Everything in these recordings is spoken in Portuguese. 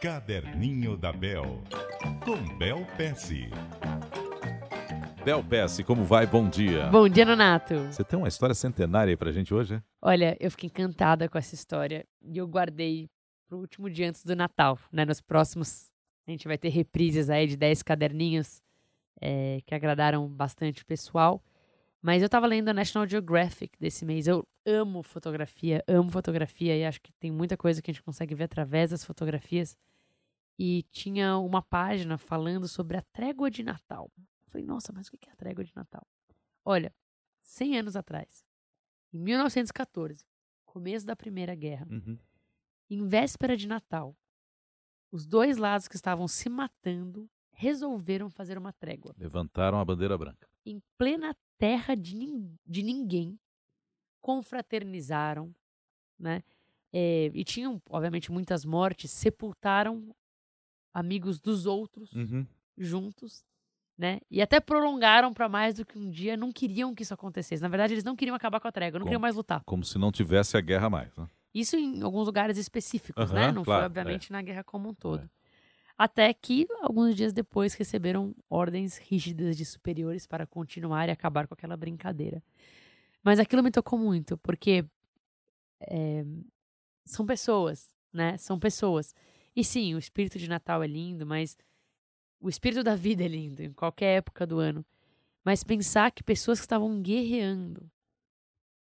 Caderninho da Bel, com Bel Pesce. Bel Pesce, como vai? Bom dia. Bom dia, Nonato. Você tem uma história centenária aí pra gente hoje, é? Olha, eu fiquei encantada com essa história e eu guardei pro último dia antes do Natal, né? Nos próximos, a gente vai ter reprises aí de 10 caderninhos é, que agradaram bastante o pessoal. Mas eu tava lendo a National Geographic desse mês. Eu amo fotografia, amo fotografia e acho que tem muita coisa que a gente consegue ver através das fotografias. E tinha uma página falando sobre a trégua de Natal. Eu falei, nossa, mas o que é a trégua de Natal? Olha, 100 anos atrás, em 1914, começo da Primeira Guerra, Uhum. em véspera de Natal, os dois lados que estavam se matando resolveram fazer uma trégua Levantaram a bandeira branca. em plena terra de, nin- de ninguém, confraternizaram, né? É, e tinham, obviamente, muitas mortes, sepultaram amigos dos outros Uhum. juntos, né? E até prolongaram para mais do que um dia, não queriam que isso acontecesse. Na verdade, eles não queriam acabar com a trégua, não Como? queriam mais lutar. Como se não tivesse a guerra mais. Né? Isso em alguns lugares específicos, né? Aham, Não claro, foi, é. obviamente, na guerra como um todo. Até que, alguns dias depois, receberam ordens rígidas de superiores para continuar e acabar com aquela brincadeira. Mas aquilo me tocou muito, porque é, são pessoas, né? São pessoas. E sim, o espírito de Natal é lindo, mas o espírito da vida é lindo, em qualquer época do ano. Mas pensar que pessoas que estavam guerreando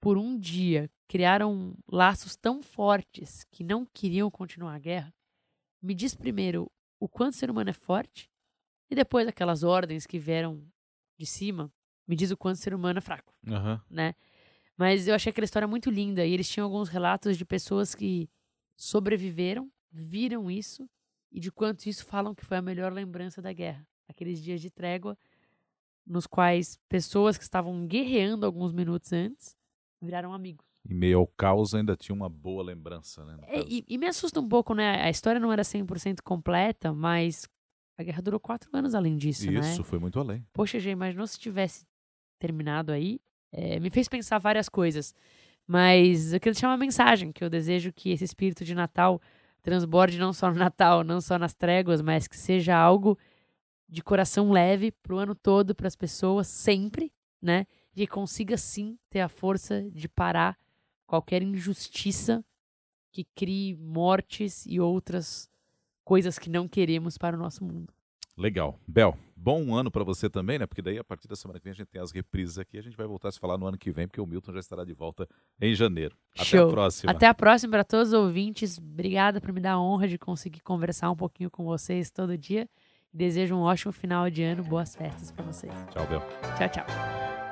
por um dia criaram laços tão fortes que não queriam continuar a guerra, me diz primeiro o quanto o ser humano é forte e depois aquelas ordens que vieram de cima, me diz o quanto o ser humano é fraco, Aham. né? Mas eu achei aquela história muito linda e eles tinham alguns relatos de pessoas que sobreviveram, viram isso e de quanto isso falam que foi a melhor lembrança da guerra. Aqueles dias de trégua nos quais pessoas que estavam guerreando alguns minutos antes viraram amigos. Em meio ao caos ainda tinha uma boa lembrança, né? É, e, e me assusta um pouco, né? A história não era 100% completa, mas a guerra durou quatro anos além disso, né? Isso, foi muito além. Poxa, já imaginou se tivesse terminado aí? É, me fez pensar várias coisas. Mas eu queria deixar uma mensagem que eu desejo que esse espírito de Natal transborde não só no Natal, não só nas tréguas, mas que seja algo de coração leve pro ano todo, para as pessoas, sempre, né? E consiga sim ter a força de parar qualquer injustiça que crie mortes e outras coisas que não queremos para o nosso mundo. Legal. Bel, bom ano pra você também, né? Porque daí a partir da semana que vem a gente tem as reprises aqui. A gente vai voltar a se falar no ano que vem, porque o Milton já estará de volta em janeiro. Até a Show. próxima. Até a próxima para todos os ouvintes. Obrigada por me dar a honra de conseguir conversar um pouquinho com vocês todo dia. Desejo um ótimo final de ano, boas festas para vocês. Tchau, Bel. Tchau, tchau.